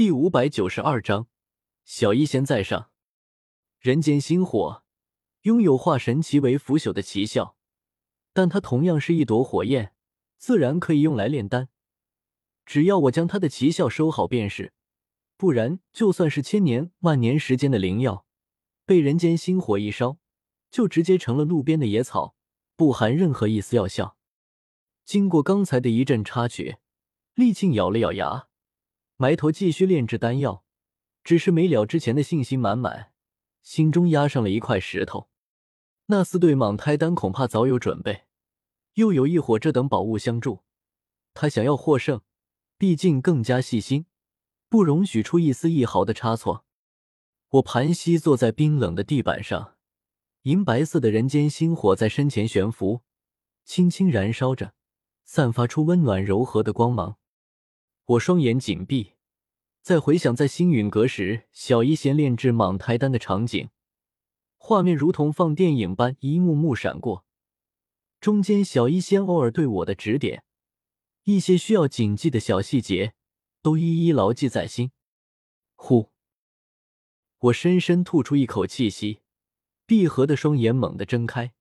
第五百九十二章，小医仙在上。人间星火拥有化神奇为腐朽的奇效，但它同样是一朵火焰，自然可以用来炼丹。只要我将它的奇效收好便是，不然就算是千年万年时间的灵药，被人间星火一烧，就直接成了路边的野草，不含任何一丝药效。经过刚才的一阵插曲，厉庆咬了咬牙。埋头继续炼制丹药，只是没了之前的信心满满，心中压上了一块石头。那四对蟒胎丹恐怕早有准备，又有一火这等宝物相助，他想要获胜，毕竟更加细心，不容许出一丝一毫的差错。我盘膝坐在冰冷的地板上，银白色的人间星火在身前悬浮，轻轻燃烧着，散发出温暖柔和的光芒。我双眼紧闭，在回想在星陨阁时小医仙炼制蟒胎丹的场景，画面如同放电影般一幕幕闪过。中间小医仙偶尔对我的指点，一些需要谨记的小细节，都一一牢记在心。呼，我深深吐出一口气息，闭合的双眼猛地睁开，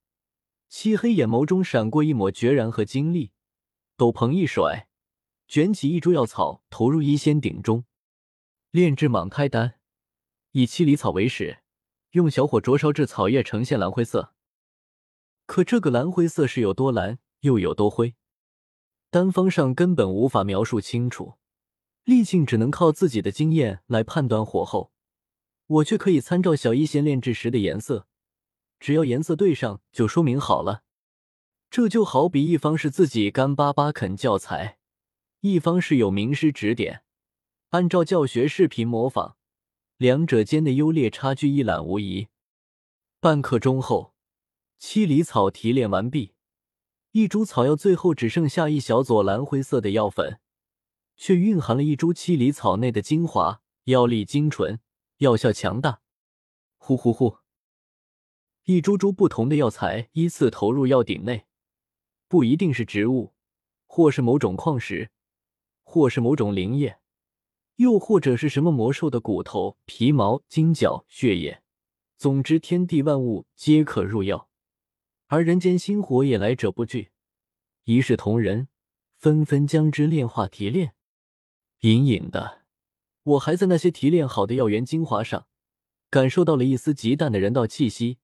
漆黑眼眸中闪过一抹决然和精力，斗篷一甩。卷起一株药草，投入医仙鼎中，炼制蟒胎丹。以七里草为始，用小火灼烧至草叶呈现蓝灰色。可这个蓝灰色是有多蓝，又有多灰，丹方上根本无法描述清楚。厉庆只能靠自己的经验来判断火候，我却可以参照小医仙炼制时的颜色，只要颜色对上，就说明好了。这就好比一方是自己干巴巴啃教材。一方是有名师指点，按照教学视频模仿，两者间的优劣差距一览无遗。半刻钟后，七里草提炼完毕，一株草药最后只剩下一小撮蓝灰色的药粉，却蕴含了一株七里草内的精华，药力精纯，药效强大。呼呼呼，一株株不同的药材依次投入药鼎内，不一定是植物，或是某种矿石。或是某种灵液，又或者是什么魔兽的骨头、皮毛、筋角、血液，总之天地万物皆可入药。而人间星火也来者不拒，一视同仁，纷纷将之炼化提炼。隐隐的，我还在那些提炼好的药源精华上，感受到了一丝极淡的人道气息，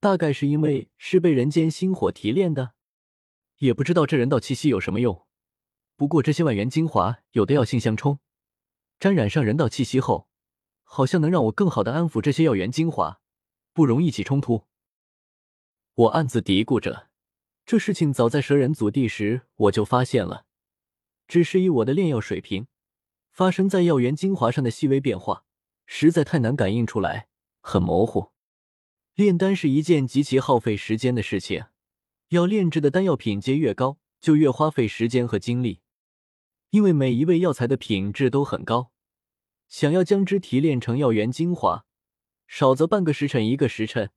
大概是因为是被人间星火提炼的，也不知道这人道气息有什么用。不过这些万元精华有的药性相冲，沾染上人道气息后，好像能让我更好的安抚这些药源精华，不容易起冲突。我暗自嘀咕着，这事情早在蛇人祖地时我就发现了，只是以我的炼药水平，发生在药源精华上的细微变化，实在太难感应出来，很模糊。炼丹是一件极其耗费时间的事情，要炼制的丹药品阶越高，就越花费时间和精力。因为每一味药材的品质都很高，想要将之提炼成药源精华，少则半个时辰一个时辰，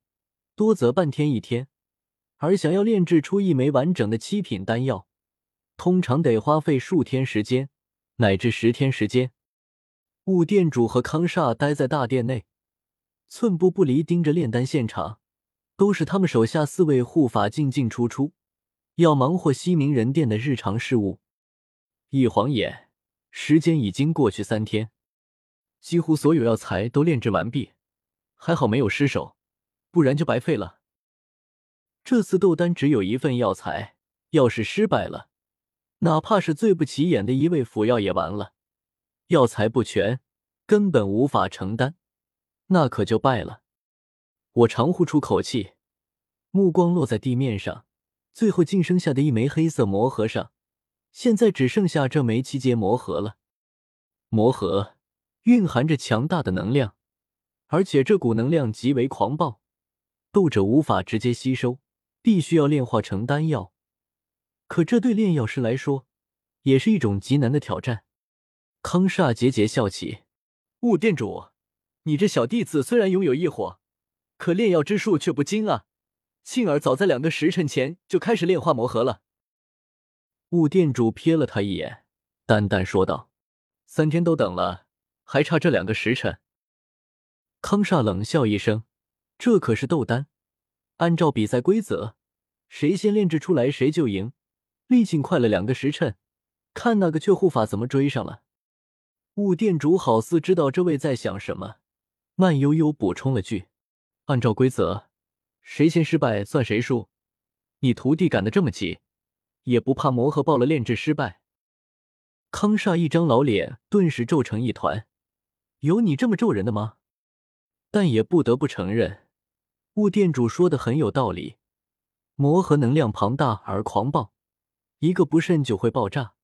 多则半天一天。而想要炼制出一枚完整的七品丹药，通常得花费数天时间，乃至十天时间。雾店主和康煞待在大殿内，寸步不离盯着炼丹现场，都是他们手下四位护法进进出出，要忙活西明人殿的日常事务。一晃眼，时间已经过去三天，几乎所有药材都炼制完毕，还好没有失手，不然就白费了。这次斗丹只有一份药材，要是失败了，哪怕是最不起眼的一味辅药也完了。药材不全，根本无法承担，那可就败了。我长呼出口气，目光落在地面上，最后晋升下的一枚黑色魔盒上。现在只剩下这枚七阶魔盒了。魔盒蕴含着强大的能量，而且这股能量极为狂暴，斗者无法直接吸收，必须要炼化成丹药。可这对炼药师来说，也是一种极难的挑战。康煞桀桀笑起：“雾店主，你这小弟子虽然拥有异火，可炼药之术却不精啊！庆儿早在两个时辰前就开始炼化魔核了。”雾店主瞥了他一眼，淡淡说道：“三天都等了，还差这两个时辰。康煞冷笑一声：“这可是斗丹，按照比赛规则，谁先炼制出来谁就赢。力庆快了两个时辰，看那个却护法怎么追上了。”雾店主好似知道这位在想什么，慢悠悠补充了句：“按照规则，谁先失败算谁输。你徒弟赶得这么急，也不怕魔合爆了炼制失败？”康煞一张老脸顿时皱成一团，有你这么咒人的吗？但也不得不承认，雾店主说的很有道理。魔核能量庞大而狂暴，一个不慎就会爆炸。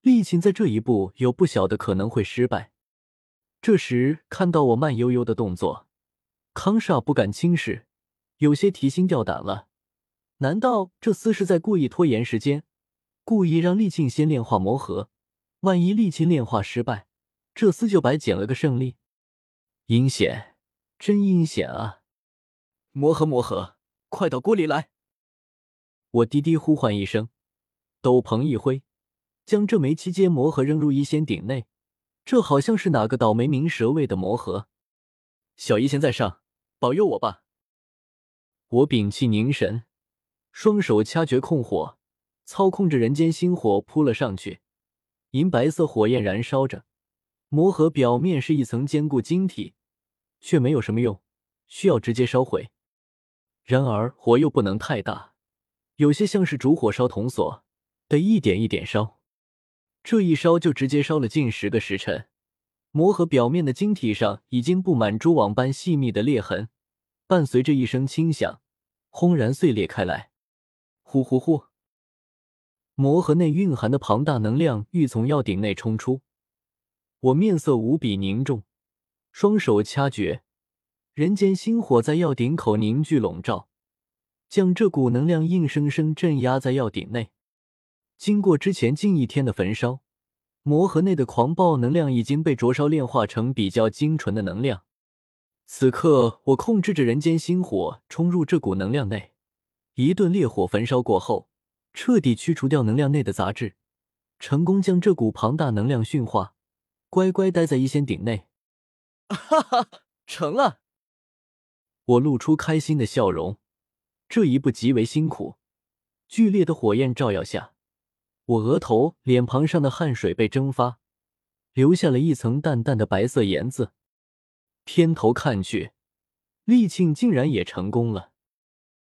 丽琴在这一步有不小的可能会失败。这时看到我慢悠悠的动作，康煞不敢轻视，有些提心吊胆了。难道这厮是在故意拖延时间，故意让丽庆先炼化魔核？万一丽庆炼化失败，这厮就白捡了个胜利。阴险！真阴险啊！魔盒，魔盒，快到锅里来！我低低呼唤一声，斗篷一挥，将这枚七阶魔核扔入一仙鼎内。这好像是哪个倒霉冥蛇喂的魔核。小医仙在上，保佑我吧！我屏气凝神，双手掐诀控火，操控着人间星火扑了上去。银白色火焰燃烧着，魔盒表面是一层坚固晶体。却没有什么用，需要直接烧毁。然而火又不能太大，有些像是烛火烧铜锁，得一点一点烧。这一烧就直接烧了近十个时辰，魔盒表面的晶体上已经布满蛛网般细密的裂痕，伴随着一声轻响，轰然碎裂开来。呼呼呼！魔盒内蕴含的庞大能量欲从药鼎内冲出，我面色无比凝重。双手掐诀，人间星火在药鼎口凝聚笼罩，将这股能量硬生生镇压在药鼎内。经过之前近一天的焚烧，魔核内的狂暴能量已经被灼烧炼化成比较精纯的能量。此刻，我控制着人间星火冲入这股能量内，一顿烈火焚烧过后，彻底驱除掉能量内的杂质，成功将这股庞大能量驯化，乖乖待在一仙鼎内。哈哈，成了！我露出开心的笑容。这一步极为辛苦，剧烈的火焰照耀下，我额头、脸庞上的汗水被蒸发，留下了一层淡淡的白色盐渍。偏头看去，厉庆竟然也成功了。